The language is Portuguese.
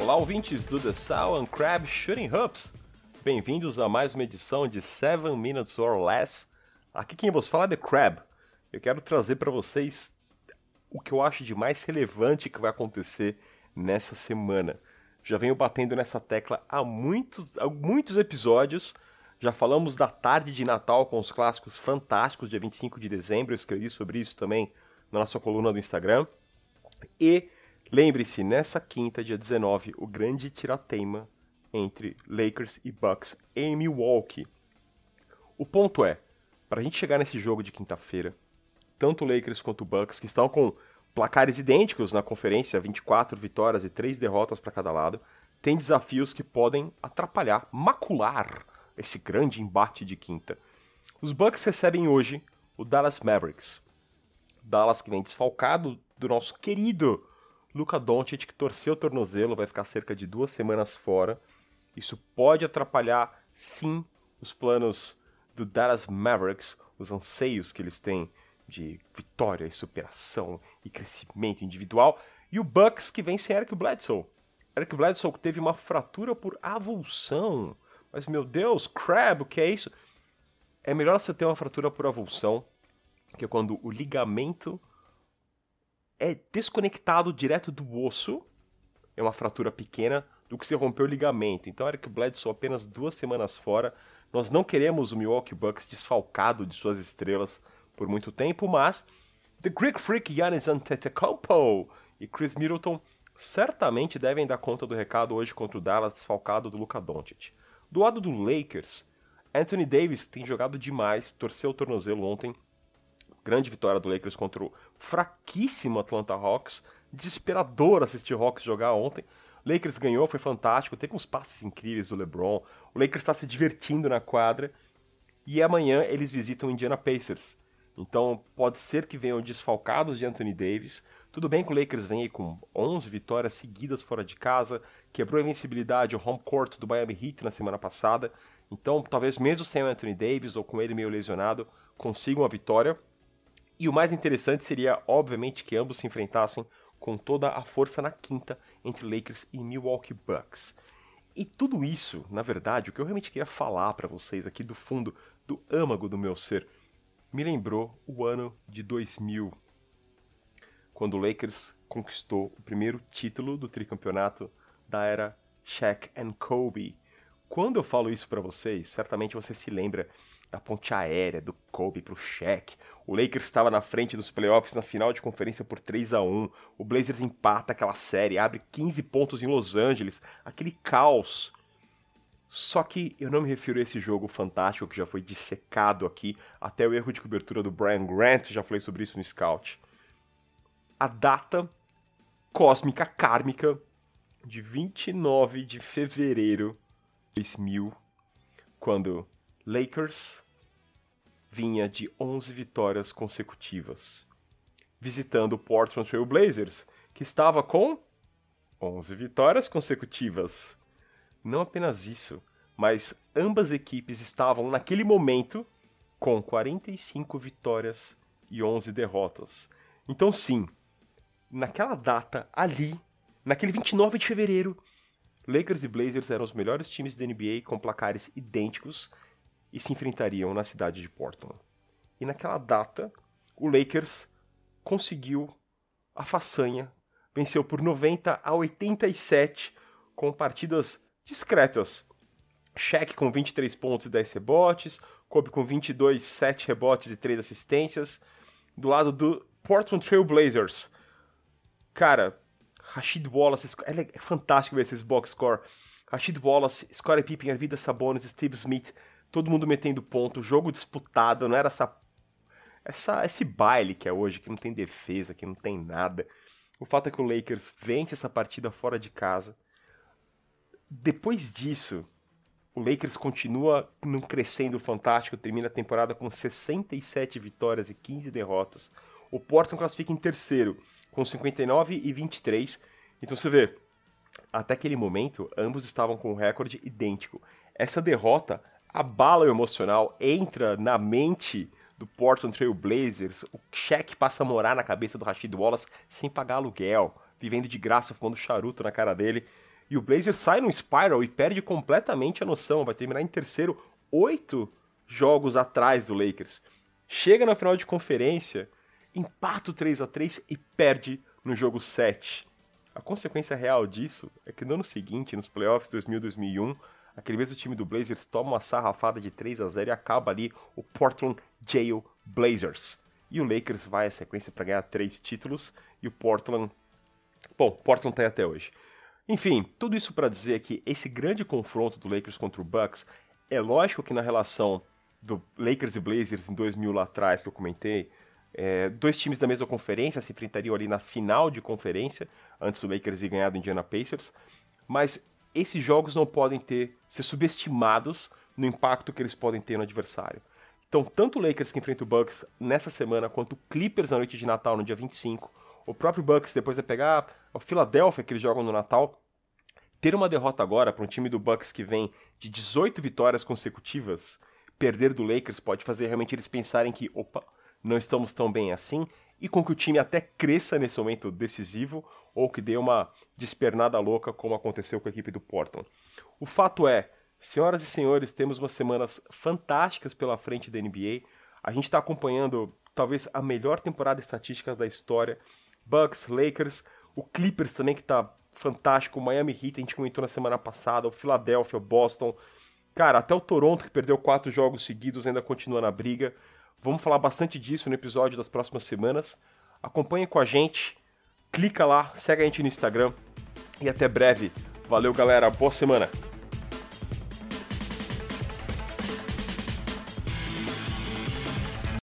Olá, ouvintes do The Sow and Crab Shooting Hoops. Bem-vindos a mais uma edição de 7 Minutes or Less. Aqui quem vos fala é The Crab. Eu quero trazer para vocês o que eu acho de mais relevante que vai acontecer nessa semana. Já venho batendo nessa tecla há muitos, há muitos episódios. Já falamos da tarde de Natal com os clássicos fantásticos, dia 25 de dezembro. Eu escrevi sobre isso também na nossa coluna do Instagram. E lembre-se, nessa quinta, dia 19, o grande tirateima entre Lakers e Bucks em Milwaukee. O ponto é, para a gente chegar nesse jogo de quinta-feira, tanto Lakers quanto Bucks, que estão com placares idênticos na conferência, 24 vitórias e 3 derrotas para cada lado, tem desafios que podem atrapalhar, macular esse grande embate de quinta. Os Bucks recebem hoje o Dallas Mavericks. Dallas que vem desfalcado do nosso querido Luka Doncic, que torceu o tornozelo, vai ficar cerca de duas semanas fora. Isso pode atrapalhar, sim, os planos do Dallas Mavericks, os anseios que eles têm de vitória e superação e crescimento individual. E o Bucks que vem sem Eric Bledsoe. Eric Bledsoe teve uma fratura por avulsão. Mas meu Deus, Crab, o que é isso? É melhor você ter uma fratura por avulsão, que é quando o ligamento é desconectado direto do osso, é uma fratura pequena, do que se romper o ligamento. Então, Eric Bledsoe apenas duas semanas fora. Nós não queremos o Milwaukee Bucks desfalcado de suas estrelas por muito tempo, mas The Greek Freak Giannis Antetokounmpo e Chris Middleton certamente devem dar conta do recado hoje contra o Dallas desfalcado do Luka Doncic. Do lado do Lakers, Anthony Davis tem jogado demais, torceu o tornozelo ontem. Grande vitória do Lakers contra o fraquíssimo Atlanta Hawks. Desesperador assistir o Hawks jogar ontem. Lakers ganhou, foi fantástico, teve uns passes incríveis do LeBron. O Lakers está se divertindo na quadra. E amanhã eles visitam o Indiana Pacers. Então pode ser que venham desfalcados de Anthony Davis. Tudo bem que o Lakers vem aí com 11 vitórias seguidas fora de casa, quebrou a invencibilidade o home court do Miami Heat na semana passada. Então, talvez mesmo sem o Anthony Davis ou com ele meio lesionado, consigam a vitória. E o mais interessante seria, obviamente, que ambos se enfrentassem com toda a força na quinta entre Lakers e Milwaukee Bucks. E tudo isso, na verdade, o que eu realmente queria falar para vocês aqui do fundo do âmago do meu ser, me lembrou o ano de 2000, quando o Lakers conquistou o primeiro título do tricampeonato da era Shaq and Kobe. Quando eu falo isso para vocês, certamente você se lembra da ponte aérea do Kobe pro Shaq. O Lakers estava na frente dos playoffs na final de conferência por 3 a 1. O Blazers empata aquela série, abre 15 pontos em Los Angeles, aquele caos. Só que eu não me refiro a esse jogo fantástico que já foi dissecado aqui, até o erro de cobertura do Brian Grant, já falei sobre isso no Scout. A data cósmica kármica de 29 de fevereiro de 2000, quando Lakers vinha de 11 vitórias consecutivas, visitando o Portland Trail Blazers, que estava com 11 vitórias consecutivas. Não apenas isso, mas ambas equipes estavam naquele momento com 45 vitórias e 11 derrotas. Então, sim, naquela data, ali, naquele 29 de fevereiro, Lakers e Blazers eram os melhores times da NBA com placares idênticos e se enfrentariam na cidade de Portland. E naquela data, o Lakers conseguiu a façanha, venceu por 90 a 87 com partidas discretas. Shaq com 23 pontos e 10 rebotes, Kobe com 22, 7 rebotes e 3 assistências. Do lado do Portland Trail Blazers, cara, Rashid Wallace, é, é fantástico ver esses box score. Rashid Wallace, Scottie Pippen, Arvida Sabonis, Steve Smith, todo mundo metendo ponto, jogo disputado, não era essa, essa esse baile que é hoje, que não tem defesa, que não tem nada. O fato é que o Lakers vence essa partida fora de casa. Depois disso, o Lakers continua num crescendo fantástico, termina a temporada com 67 vitórias e 15 derrotas. O Portland classifica em terceiro, com 59 e 23. Então você vê, até aquele momento, ambos estavam com um recorde idêntico. Essa derrota abala o emocional, entra na mente do Portland Trail Blazers, o cheque passa a morar na cabeça do Rashid Wallace sem pagar aluguel, vivendo de graça, fumando charuto na cara dele. E o Blazers sai num spiral e perde completamente a noção. Vai terminar em terceiro, oito jogos atrás do Lakers. Chega na final de conferência, empata o 3 a 3 e perde no jogo 7. A consequência real disso é que no ano seguinte, nos playoffs 2000-2001, aquele mesmo time do Blazers toma uma sarrafada de 3 a 0 e acaba ali o Portland Jail Blazers. E o Lakers vai à sequência para ganhar três títulos e o Portland. Bom, Portland tá aí até hoje. Enfim, tudo isso para dizer que esse grande confronto do Lakers contra o Bucks é lógico que na relação do Lakers e Blazers em 2000 lá atrás que eu comentei, é, dois times da mesma conferência se enfrentariam ali na final de conferência antes do Lakers ir ganhar do Indiana Pacers, mas esses jogos não podem ter ser subestimados no impacto que eles podem ter no adversário. Então, tanto o Lakers que enfrenta o Bucks nessa semana, quanto o Clippers na noite de Natal, no dia 25, o próprio Bucks depois vai pegar o Philadelphia que eles jogam no Natal, ter uma derrota agora para um time do Bucks que vem de 18 vitórias consecutivas, perder do Lakers pode fazer realmente eles pensarem que, opa, não estamos tão bem assim, e com que o time até cresça nesse momento decisivo, ou que dê uma despernada louca, como aconteceu com a equipe do Portland. O fato é, Senhoras e senhores, temos umas semanas fantásticas pela frente da NBA. A gente está acompanhando talvez a melhor temporada estatística da história. Bucks, Lakers, o Clippers também que está fantástico, o Miami Heat, a gente comentou na semana passada, o Philadelphia, o Boston. Cara, até o Toronto, que perdeu quatro jogos seguidos, ainda continua na briga. Vamos falar bastante disso no episódio das próximas semanas. Acompanhe com a gente, clica lá, segue a gente no Instagram e até breve. Valeu, galera. Boa semana.